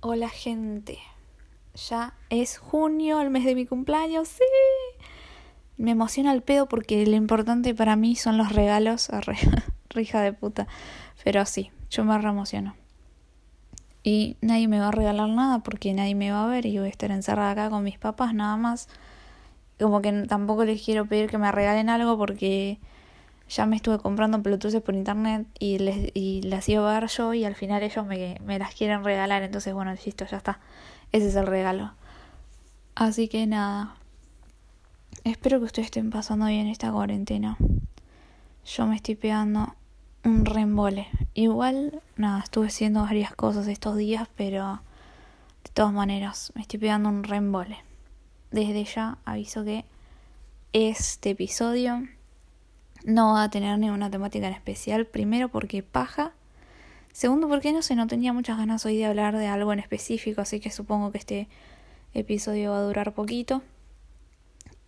Hola gente, ya es junio, el mes de mi cumpleaños, sí. Me emociona el pedo porque lo importante para mí son los regalos, rija de puta. Pero sí, yo me re emociono. Y nadie me va a regalar nada porque nadie me va a ver y voy a estar encerrada acá con mis papás nada más. Como que tampoco les quiero pedir que me regalen algo porque ya me estuve comprando pelotuces por internet y, les, y las iba a ver yo y al final ellos me, me las quieren regalar. Entonces, bueno, listo, ya está. Ese es el regalo. Así que nada. Espero que ustedes estén pasando bien esta cuarentena. Yo me estoy pegando un reembole. Igual, nada, estuve haciendo varias cosas estos días, pero de todas maneras, me estoy pegando un reembole. Desde ya aviso que este episodio no va a tener ninguna temática en especial. Primero porque paja. Segundo porque no sé, no tenía muchas ganas hoy de hablar de algo en específico, así que supongo que este episodio va a durar poquito.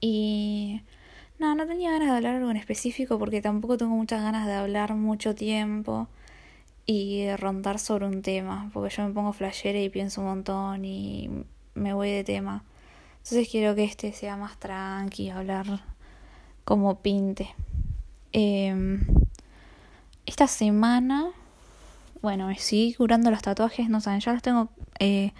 Y no, no tenía ganas de hablar algo en específico porque tampoco tengo muchas ganas de hablar mucho tiempo y de rondar sobre un tema, porque yo me pongo flashera y pienso un montón y me voy de tema. Entonces quiero que este sea más tranqui, hablar como pinte. Eh, esta semana, bueno, me sigue curando los tatuajes, no saben, ya los tengo eh,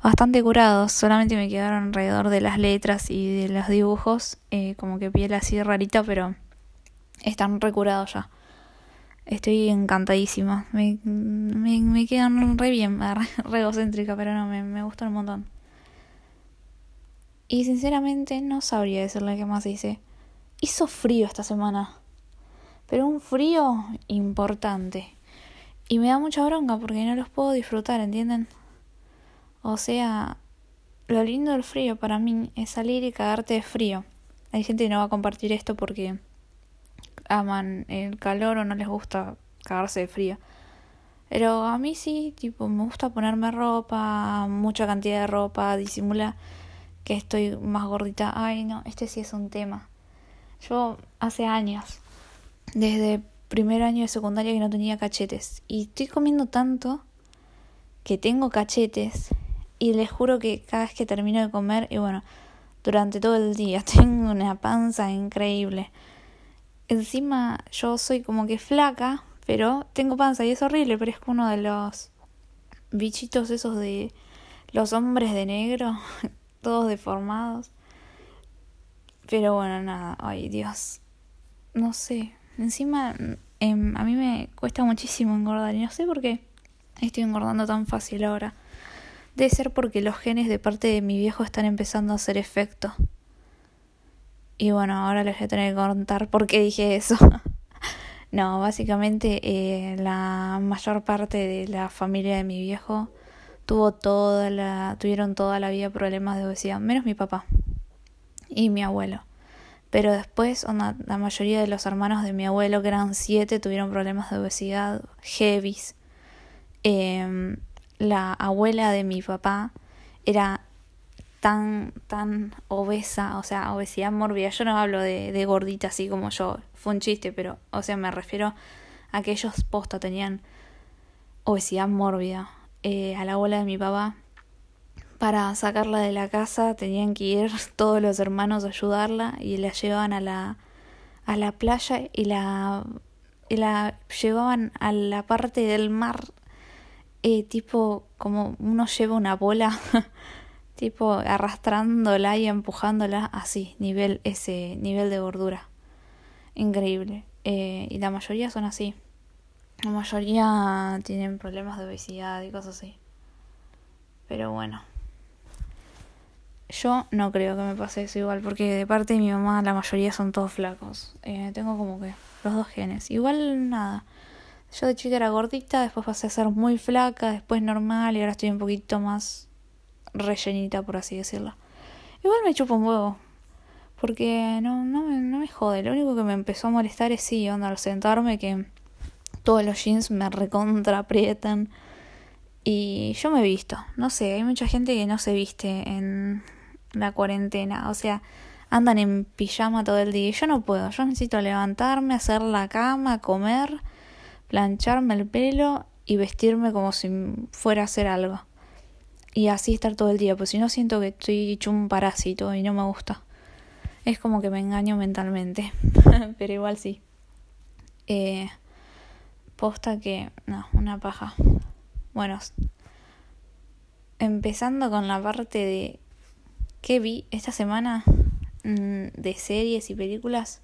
bastante curados, solamente me quedaron alrededor de las letras y de los dibujos, eh, como que piel así rarita, pero están recurados ya. Estoy encantadísima, me, me, me quedan re bien, re egocéntrica, pero no, me, me gustan un montón. Y sinceramente no sabría decirle qué más hice. Hizo frío esta semana pero un frío importante. Y me da mucha bronca porque no los puedo disfrutar, ¿entienden? O sea, lo lindo del frío para mí es salir y cagarte de frío. Hay gente que no va a compartir esto porque aman el calor o no les gusta cagarse de frío. Pero a mí sí, tipo, me gusta ponerme ropa, mucha cantidad de ropa, disimula que estoy más gordita. Ay, no, este sí es un tema. Yo hace años desde primer año de secundaria que no tenía cachetes. Y estoy comiendo tanto que tengo cachetes. Y les juro que cada vez que termino de comer, y bueno, durante todo el día, tengo una panza increíble. Encima yo soy como que flaca, pero tengo panza y es horrible, parezco uno de los bichitos esos de los hombres de negro, todos deformados. Pero bueno, nada, ay Dios. No sé, Encima, em, a mí me cuesta muchísimo engordar y no sé por qué estoy engordando tan fácil ahora. Debe ser porque los genes de parte de mi viejo están empezando a hacer efecto. Y bueno, ahora les voy a tener que contar por qué dije eso. no, básicamente eh, la mayor parte de la familia de mi viejo tuvo toda la, tuvieron toda la vida problemas de obesidad, menos mi papá y mi abuelo. Pero después la mayoría de los hermanos de mi abuelo, que eran siete, tuvieron problemas de obesidad heavies. Em, la abuela de mi papá era tan, tan obesa, o sea, obesidad mórbida. Yo no hablo de, de gordita así como yo, fue un chiste, pero, o sea, me refiero a que ellos posta tenían obesidad mórbida. Eh, a la abuela de mi papá para sacarla de la casa tenían que ir todos los hermanos a ayudarla y la llevaban a la, a la playa y la, y la llevaban a la parte del mar, eh, tipo como uno lleva una bola, tipo arrastrándola y empujándola así, nivel ese nivel de gordura. Increíble. Eh, y la mayoría son así. La mayoría tienen problemas de obesidad y cosas así. Pero bueno. Yo no creo que me pase eso igual, porque de parte de mi mamá la mayoría son todos flacos. Eh, tengo como que los dos genes. Igual nada. Yo de chica era gordita, después pasé a ser muy flaca, después normal y ahora estoy un poquito más rellenita, por así decirlo. Igual me chupo un huevo. Porque no, no, me, no me jode. Lo único que me empezó a molestar es sí, onda, al sentarme que todos los jeans me recontra aprietan. Y yo me he visto. No sé, hay mucha gente que no se viste en la cuarentena. O sea, andan en pijama todo el día. Y yo no puedo. Yo necesito levantarme, hacer la cama, comer, plancharme el pelo y vestirme como si fuera a hacer algo. y así estar todo el día, pues si no siento que estoy hecho un parásito y no me gusta. Es como que me engaño mentalmente, pero igual sí. Eh, posta que, no, una paja. Bueno, empezando con la parte de qué vi esta semana mm, de series y películas.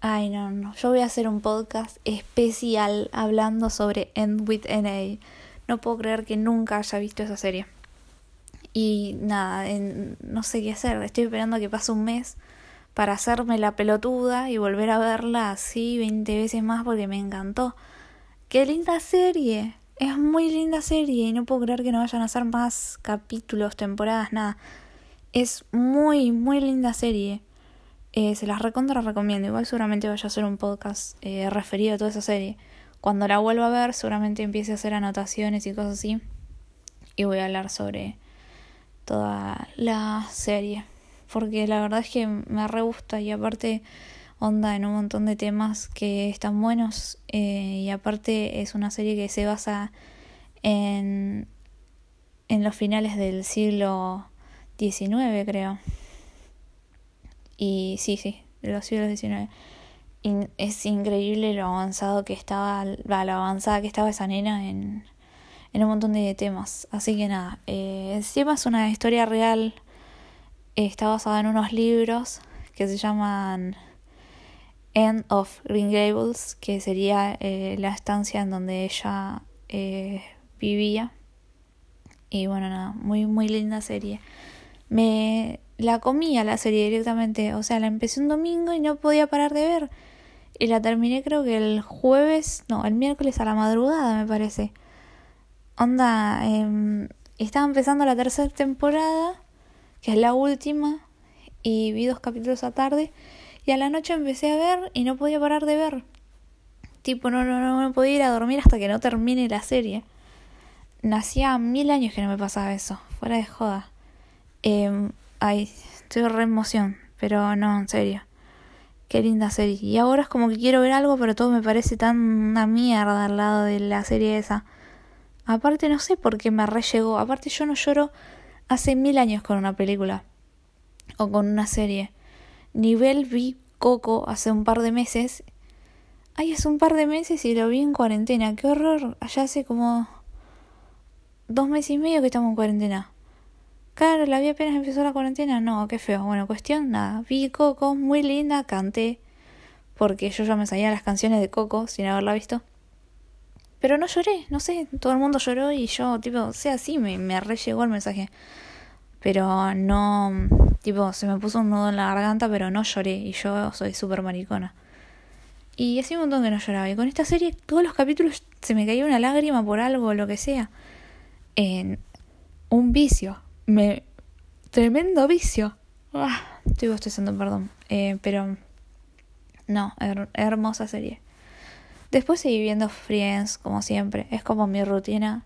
Ay, no, no. Yo voy a hacer un podcast especial hablando sobre End with NA. No puedo creer que nunca haya visto esa serie. Y nada, no sé qué hacer. Estoy esperando que pase un mes para hacerme la pelotuda y volver a verla así 20 veces más porque me encantó. ¡Qué linda serie! Es muy linda serie y no puedo creer que no vayan a hacer más capítulos, temporadas, nada. Es muy, muy linda serie. Eh, se las recontra recomiendo. Igual seguramente vaya a hacer un podcast eh, referido a toda esa serie. Cuando la vuelva a ver, seguramente empiece a hacer anotaciones y cosas así. Y voy a hablar sobre toda la serie. Porque la verdad es que me re gusta y aparte onda en un montón de temas que están buenos. Eh, y aparte es una serie que se basa en, en los finales del siglo XIX, creo. Y sí, sí, de los siglos XIX es increíble lo avanzado que estaba, la, avanzada que estaba esa nena en, en un montón de temas. Así que nada, eh, encima es una historia real, está basada en unos libros que se llaman End of Green Gables, que sería eh, la estancia en donde ella eh, vivía. Y bueno, nada, muy, muy linda serie. Me la comía la serie directamente, o sea, la empecé un domingo y no podía parar de ver. Y la terminé creo que el jueves, no, el miércoles a la madrugada me parece. Onda, eh, estaba empezando la tercera temporada, que es la última, y vi dos capítulos a tarde, y a la noche empecé a ver y no podía parar de ver. Tipo, no, no, no me podía ir a dormir hasta que no termine la serie. Nacía mil años que no me pasaba eso, fuera de joda. Eh, ay, estoy re emoción, pero no, en serio. Qué linda serie. Y ahora es como que quiero ver algo, pero todo me parece tan una mierda al lado de la serie esa. Aparte no sé por qué me re llegó. Aparte yo no lloro hace mil años con una película. O con una serie. Nivel vi Coco hace un par de meses. Ay, hace un par de meses y lo vi en cuarentena. Qué horror. Allá hace como dos meses y medio que estamos en cuarentena. Claro, la vi apenas empezó la cuarentena. No, qué feo. Bueno, cuestión, nada. Vi Coco, muy linda, canté. Porque yo ya me sabía las canciones de Coco sin haberla visto. Pero no lloré, no sé, todo el mundo lloró y yo, tipo, sea, sí, me, me llegó el mensaje. Pero no, tipo, se me puso un nudo en la garganta, pero no lloré y yo soy súper maricona. Y hacía un montón que no lloraba. Y con esta serie, todos los capítulos se me caía una lágrima por algo, lo que sea. En un vicio me tremendo vicio. Ah, estoy bostezando, perdón. Eh, pero no, hermosa serie. Después seguí viendo Friends, como siempre. Es como mi rutina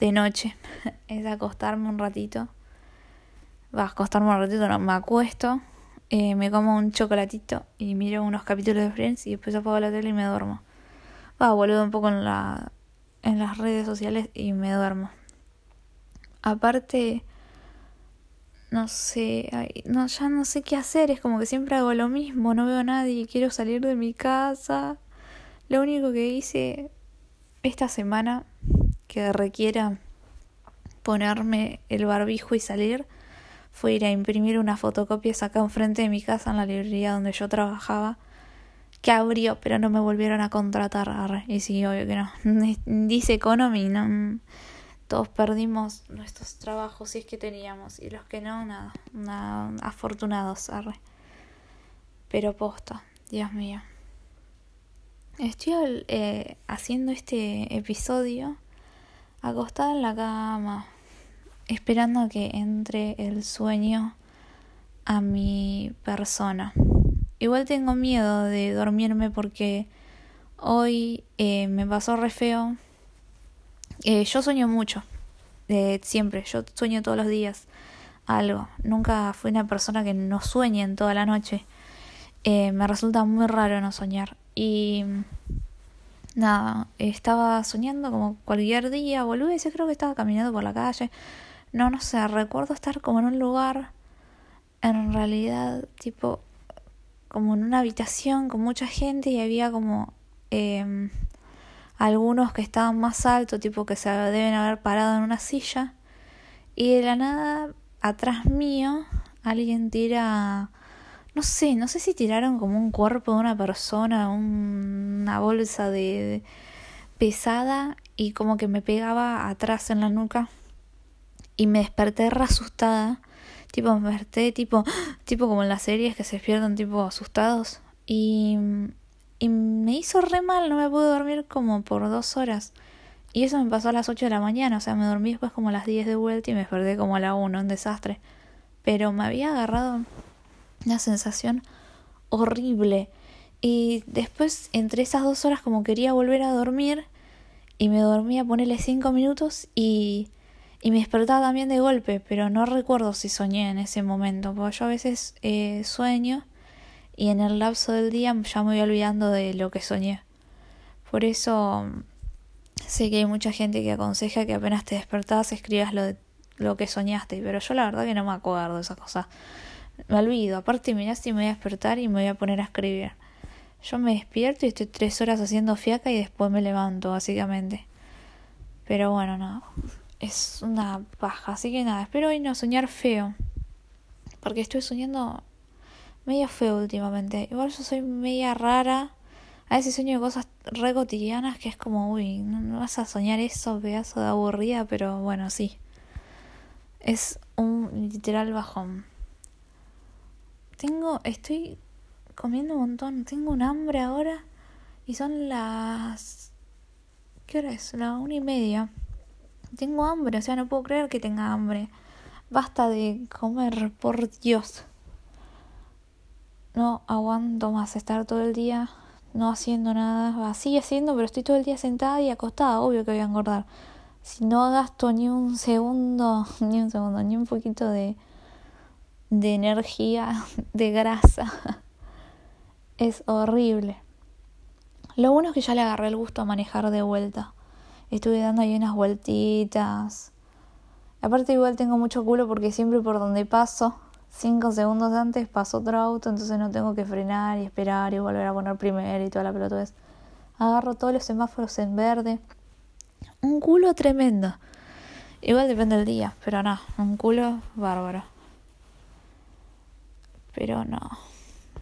de noche. es acostarme un ratito. Va, a acostarme un ratito, no, me acuesto. Eh, me como un chocolatito y miro unos capítulos de Friends y después apago la tele y me duermo. Va, boludo un poco en, la, en las redes sociales y me duermo. Aparte, no sé, no, ya no sé qué hacer, es como que siempre hago lo mismo, no veo a nadie, quiero salir de mi casa. Lo único que hice esta semana que requiera ponerme el barbijo y salir fue ir a imprimir unas fotocopias acá enfrente de mi casa en la librería donde yo trabajaba que abrió pero no me volvieron a contratar y sí obvio que no dice economy no todos perdimos nuestros trabajos si es que teníamos y los que no, nada, nada afortunados, arre. Pero posta, Dios mío. Estoy eh, haciendo este episodio acostada en la cama, esperando a que entre el sueño a mi persona. Igual tengo miedo de dormirme porque hoy eh, me pasó re feo eh, yo sueño mucho, eh, siempre, yo sueño todos los días algo. Nunca fui una persona que no sueñe en toda la noche. Me resulta muy raro no soñar. Y nada, estaba soñando como cualquier día, ese creo que estaba caminando por la calle. No, no sé, recuerdo estar como en un lugar, en realidad, tipo, como en una habitación con mucha gente y había como eh, algunos que estaban más altos, tipo que se deben haber parado en una silla. Y de la nada, atrás mío, alguien tira no sé, no sé si tiraron como un cuerpo de una persona, una bolsa de, pesada y como que me pegaba atrás en la nuca y me desperté re asustada, tipo me desperté tipo tipo como en las series que se despiertan tipo asustados y y me hizo re mal, no me pude dormir como por dos horas. Y eso me pasó a las ocho de la mañana, o sea, me dormí después como a las diez de vuelta y me desperté como a la una, un desastre. Pero me había agarrado una sensación horrible. Y después, entre esas dos horas, como quería volver a dormir, y me dormía ponerle cinco minutos y, y me despertaba también de golpe, pero no recuerdo si soñé en ese momento, porque yo a veces eh, sueño y en el lapso del día ya me voy olvidando de lo que soñé. Por eso sé que hay mucha gente que aconseja que apenas te despertás escribas lo, lo que soñaste, pero yo la verdad que no me acuerdo de esas cosas me olvido. Aparte, mirá si me voy a despertar y me voy a poner a escribir. Yo me despierto y estoy tres horas haciendo fiaca y después me levanto, básicamente. Pero bueno, no. Es una paja. Así que nada, espero hoy no soñar feo. Porque estoy soñando medio feo últimamente. Igual yo soy media rara. A veces sueño de cosas re cotidianas que es como, uy, no, vas a soñar eso, pedazo de aburrida, pero bueno, sí. Es un literal bajón. Tengo, estoy comiendo un montón, tengo un hambre ahora y son las... ¿Qué hora es? La una y media. Tengo hambre, o sea, no puedo creer que tenga hambre. Basta de comer, por Dios. No aguanto más estar todo el día no haciendo nada. Así haciendo, pero estoy todo el día sentada y acostada. Obvio que voy a engordar. Si no gasto ni un segundo, ni un segundo, ni un poquito de, de energía, de grasa. Es horrible. Lo bueno es que ya le agarré el gusto a manejar de vuelta. Estuve dando ahí unas vueltitas. Aparte igual tengo mucho culo porque siempre por donde paso, cinco segundos antes paso otro auto, entonces no tengo que frenar y esperar y volver a poner primero y toda la pelota. Agarro todos los semáforos en verde. Un culo tremendo. Igual depende del día, pero no, un culo bárbaro. Pero no.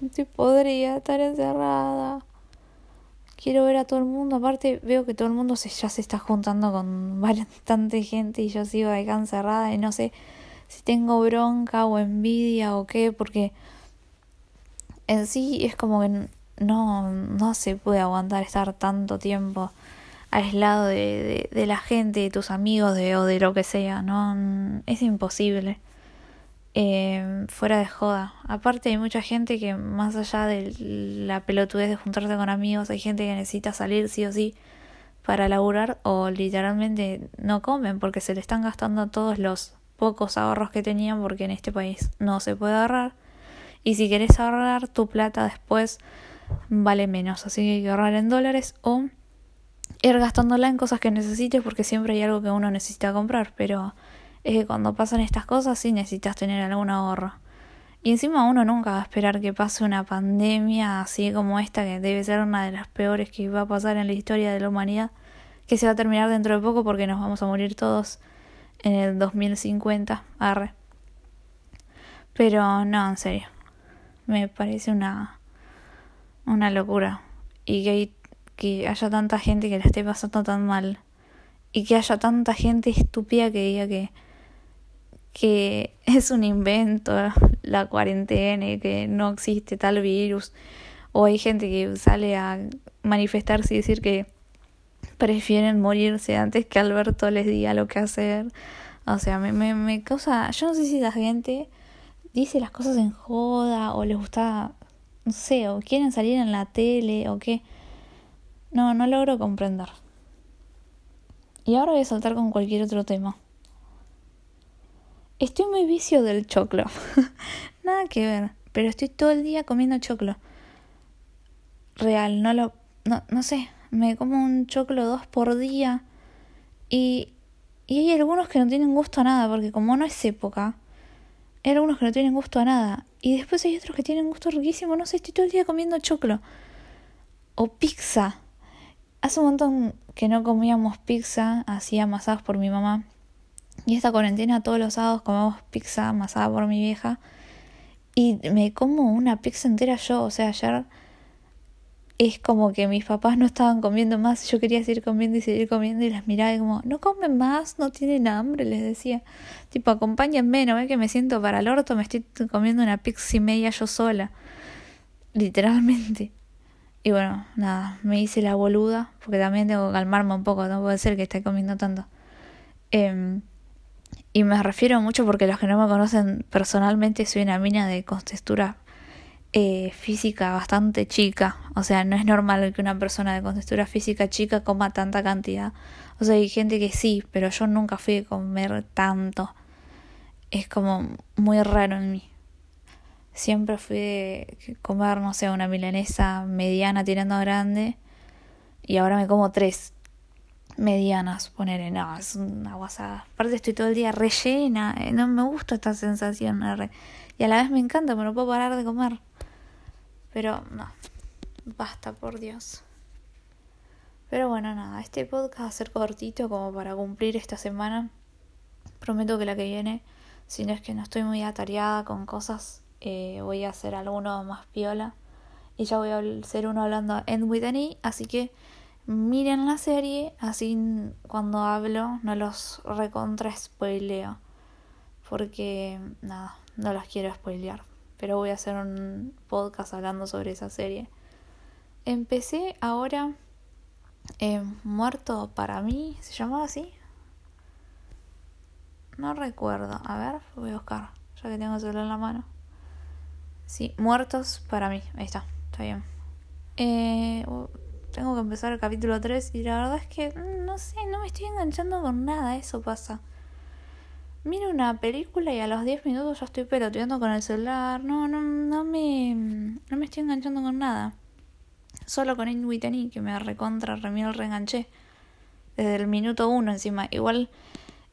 No podría estar encerrada. Quiero ver a todo el mundo. Aparte, veo que todo el mundo se, ya se está juntando con bastante gente y yo sigo acá encerrada y no sé si tengo bronca o envidia o qué, porque en sí es como que no, no se puede aguantar estar tanto tiempo aislado de, de, de la gente, de tus amigos de, o de lo que sea, no es imposible eh, fuera de joda. Aparte hay mucha gente que más allá de la pelotudez de juntarse con amigos, hay gente que necesita salir sí o sí para laburar o literalmente no comen porque se le están gastando todos los pocos ahorros que tenían porque en este país no se puede ahorrar. Y si querés ahorrar tu plata después vale menos, así que hay que ahorrar en dólares o ir gastándola en cosas que necesites porque siempre hay algo que uno necesita comprar, pero es que cuando pasan estas cosas sí necesitas tener algún ahorro. Y encima uno nunca va a esperar que pase una pandemia así como esta, que debe ser una de las peores que va a pasar en la historia de la humanidad, que se va a terminar dentro de poco porque nos vamos a morir todos en el 2050. Arre. Pero no, en serio. Me parece una, una locura. Y que, que haya tanta gente que la esté pasando tan mal. Y que haya tanta gente estúpida que diga que que es un invento la cuarentena y que no existe tal virus. O hay gente que sale a manifestarse y decir que prefieren morirse antes que Alberto les diga lo que hacer. O sea, me, me, me causa... Yo no sé si la gente dice las cosas en joda o les gusta, no sé, o quieren salir en la tele o qué. No, no logro comprender. Y ahora voy a saltar con cualquier otro tema. Estoy muy vicio del choclo. Nada que ver. Pero estoy todo el día comiendo choclo. Real, no lo. No, no sé. me como un choclo dos por día. Y, y hay algunos que no tienen gusto a nada, porque como no es época, hay algunos que no tienen gusto a nada. Y después hay otros que tienen gusto riquísimo. No sé, estoy todo el día comiendo choclo. O pizza. Hace un montón que no comíamos pizza así amasadas por mi mamá. Y esta cuarentena todos los sábados comemos pizza amasada por mi vieja. Y me como una pizza entera yo. O sea, ayer es como que mis papás no estaban comiendo más. Yo quería seguir comiendo y seguir comiendo. Y las miraba y como, no comen más, no tienen hambre, les decía. Tipo, acompáñenme, no ve que me siento para el orto, me estoy comiendo una pizza y media yo sola. Literalmente. Y bueno, nada, me hice la boluda, porque también tengo que calmarme un poco, no puede ser que esté comiendo tanto. Eh, y me refiero mucho porque los que no me conocen personalmente soy una mina de contextura eh, física bastante chica. O sea, no es normal que una persona de contextura física chica coma tanta cantidad. O sea, hay gente que sí, pero yo nunca fui a comer tanto. Es como muy raro en mí. Siempre fui de comer, no sé, una milanesa mediana tirando grande. Y ahora me como tres medianas, poner no, es una guasada. Aparte estoy todo el día rellena, eh, no me gusta esta sensación. Y a la vez me encanta, pero no puedo parar de comer. Pero no, basta por Dios. Pero bueno, nada, este podcast va a ser cortito como para cumplir esta semana. Prometo que la que viene, si no es que no estoy muy atareada con cosas, eh, voy a hacer alguno más piola. Y ya voy a hacer uno hablando en with así que miren la serie, así cuando hablo no los recontra spoileo. Porque nada, no las quiero spoilear. Pero voy a hacer un podcast hablando sobre esa serie. Empecé ahora eh, Muerto para mí, ¿se llamaba así? No recuerdo. A ver, voy a buscar, ya que tengo el celular en la mano. Sí, Muertos para mí. Ahí está, está bien. Eh, tengo que empezar el capítulo 3 y la verdad es que mm, no sé, no me estoy enganchando con nada, eso pasa. Miro una película y a los 10 minutos ya estoy peloteando con el celular. No, no, no me, no me estoy enganchando con nada. Solo con In Whitney, que me recontra, remiel, reenganché. Desde el minuto 1 encima. Igual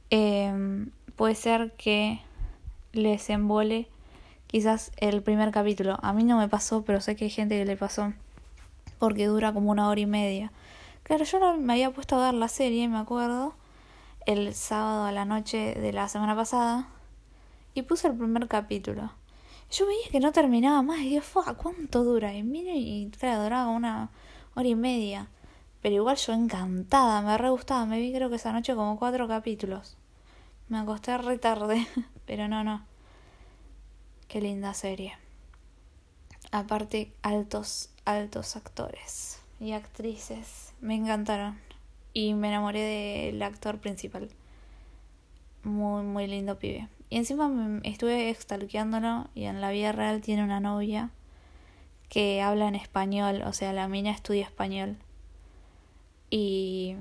eh, puede ser que les embole quizás el primer capítulo. A mí no me pasó, pero sé que hay gente que le pasó porque dura como una hora y media. Claro, yo no me había puesto a ver la serie, me acuerdo, el sábado a la noche de la semana pasada y puse el primer capítulo. Yo veía que no terminaba más y dije, ¿cuánto dura? Y mire, y claro, duraba una hora y media. Pero igual yo encantada, me re gustaba. Me vi creo que esa noche como cuatro capítulos. Me acosté re tarde, pero no, no. Qué linda serie. Aparte, altos altos actores y actrices. Me encantaron. Y me enamoré del actor principal. Muy, muy lindo pibe. Y encima me estuve extalqueándolo y en la vida real tiene una novia que habla en español, o sea, la mina estudia español. Y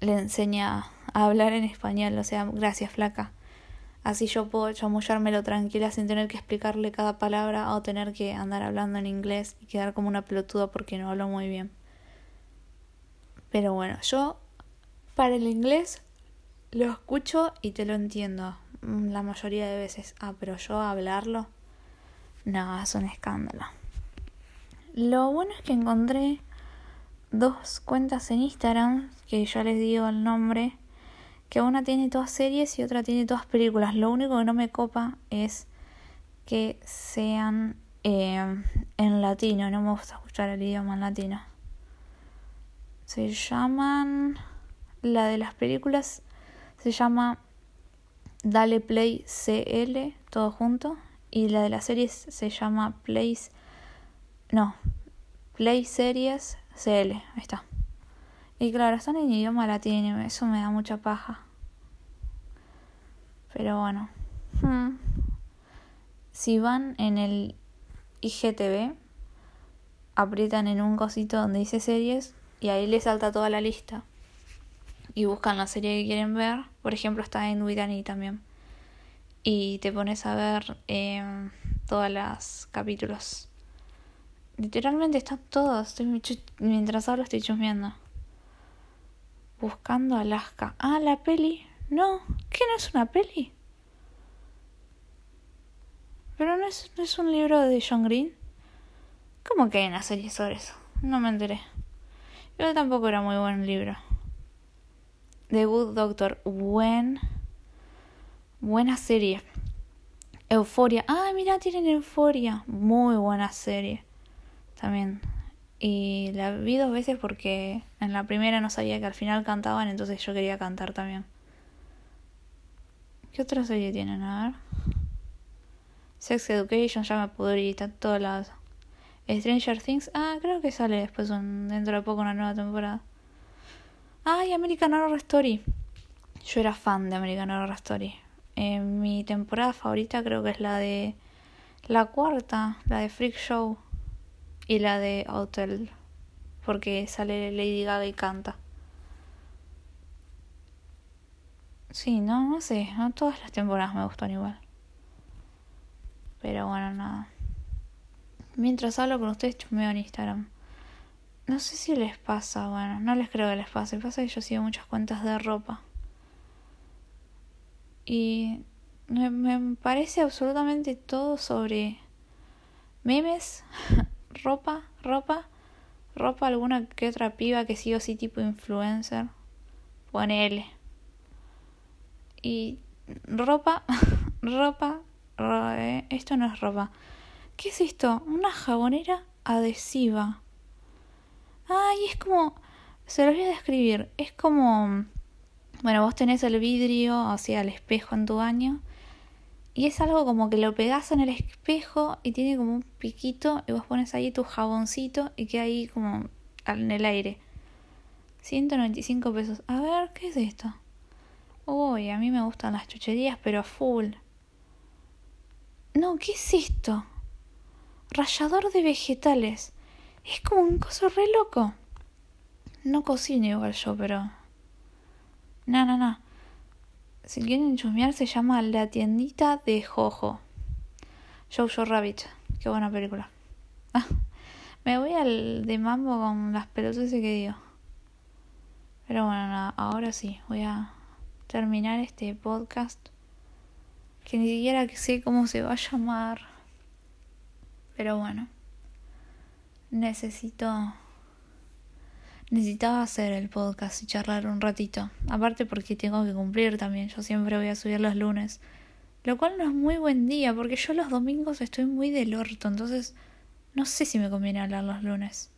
le enseña a hablar en español, o sea, gracias flaca. Así yo puedo chamullármelo tranquila sin tener que explicarle cada palabra o tener que andar hablando en inglés y quedar como una pelotuda porque no hablo muy bien. Pero bueno, yo para el inglés lo escucho y te lo entiendo mm, la mayoría de veces. Ah, pero yo hablarlo, no, es un escándalo. Lo bueno es que encontré dos cuentas en Instagram, que ya les digo el nombre, que una tiene todas series y otra tiene todas películas. Lo único que no me copa es que sean eh, en latino. No me gusta escuchar el idioma en latino. Se llaman... La de las películas se llama Dale Play CL, todo junto. Y la de las series se llama Place... No, Play Series CL. Ahí está. Y claro, están en idioma latino, eso me da mucha paja. Pero bueno. Hmm. Si van en el IGTV, aprietan en un cosito donde dice series y ahí les salta toda la lista. Y buscan la serie que quieren ver. Por ejemplo, está en Widani también. Y te pones a ver eh, todos los capítulos Literalmente están todos. mientras hablo estoy chusmeando. Buscando Alaska. Ah, la peli. No, ¿qué no es una peli? Pero no es, no es un libro de John Green. ¿Cómo que hay una serie sobre eso? No me enteré. Yo tampoco era muy buen libro. The Good Doctor. Buen. Buena serie. Euforia. Ah, mira, tienen Euforia. Muy buena serie. También. Y la vi dos veces porque en la primera no sabía que al final cantaban, entonces yo quería cantar también. ¿Qué otra serie tienen? A ver. Sex Education, ya me pudrí, está todos lados. Stranger Things, ah, creo que sale después dentro de poco una nueva temporada. Ah, y American Horror Story. Yo era fan de American Horror Story. Eh, mi temporada favorita creo que es la de la cuarta, la de Freak Show y la de Hotel, porque sale Lady Gaga y canta. Sí, no, no sé, no todas las temporadas me gustan igual. Pero bueno, nada. Mientras hablo con ustedes, chumeo en Instagram. No sé si les pasa, bueno, no les creo que les pase. Pasa que yo sigo muchas cuentas de ropa. Y me, me parece absolutamente todo sobre memes, ropa, ropa, ropa, alguna que otra piba que sigo así tipo influencer. Ponele. Y ropa, ropa, eh, esto no es ropa. ¿Qué es esto? Una jabonera adhesiva. Ay, es como. Se lo voy a describir. Es como. Bueno, vos tenés el vidrio hacia el espejo en tu baño. Y es algo como que lo pegás en el espejo y tiene como un piquito. Y vos pones ahí tu jaboncito y queda ahí como en el aire. 195 pesos. A ver, ¿qué es esto? Uy, a mí me gustan las chucherías, pero full. No, ¿qué es esto? Rallador de vegetales. Es como un coso re loco. No cocino igual yo, pero. No, no, no. Si quieren chusmear, se llama La tiendita de Jojo. Jojo Rabbit. Qué buena película. Ah, me voy al de mambo con las pelotas que digo. Pero bueno, nada, ahora sí, voy a terminar este podcast que ni siquiera sé cómo se va a llamar. Pero bueno, necesito necesitaba hacer el podcast y charlar un ratito. Aparte porque tengo que cumplir también. Yo siempre voy a subir los lunes. Lo cual no es muy buen día porque yo los domingos estoy muy del orto. Entonces no sé si me conviene hablar los lunes.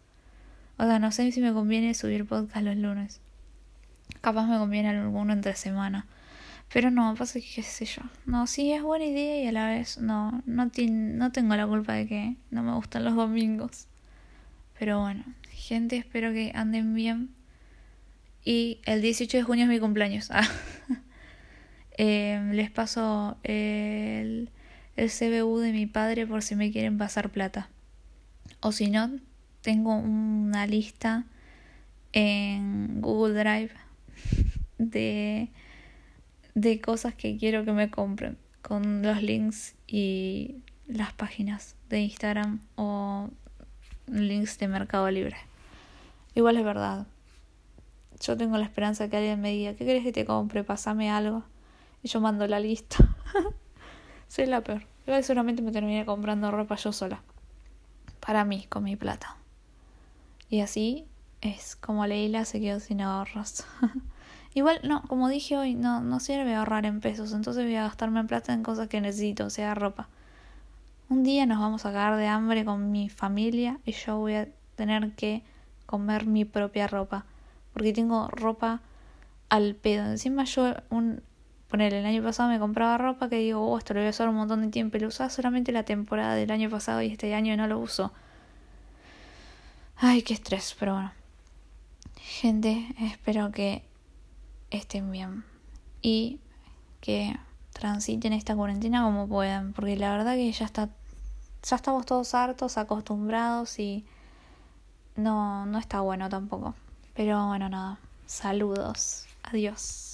O sea, no sé si me conviene subir podcast los lunes. Capaz me conviene alguno entre semana. Pero no, pasa que qué sé yo. No, sí es buena idea y a la vez no, no, no tengo la culpa de que no me gustan los domingos. Pero bueno, gente, espero que anden bien. Y el 18 de junio es mi cumpleaños. Ah. Em, les paso el, el CBU de mi padre por si me quieren pasar plata. O si no, tengo una lista en Google Drive de, de cosas que quiero que me compren con los links y las páginas de Instagram o links de Mercado Libre. Igual es verdad. Yo tengo la esperanza que alguien me diga, ¿qué querés que te compre? Pásame algo. Y yo mando la lista. Soy la peor. Igual seguramente me terminé comprando ropa yo sola. Para mí, con mi plata. Y así es como Leila se quedó sin ahorros. Igual, no, como dije hoy, no, no sirve ahorrar en pesos, entonces voy a gastarme en plata en cosas que necesito, o sea, ropa. Un día nos vamos a cagar de hambre con mi familia y yo voy a tener que comer mi propia ropa, porque tengo ropa al pedo. Encima yo, un, poner el año pasado me compraba ropa que digo, oh, esto lo voy a usar un montón de tiempo y lo usaba solamente la temporada del año pasado y este año no lo uso. Ay, qué estrés, pero bueno. Gente, espero que estén bien y que transiten esta cuarentena como puedan, porque la verdad que ya está ya estamos todos hartos, acostumbrados y no no está bueno tampoco. Pero bueno, nada. Saludos. Adiós.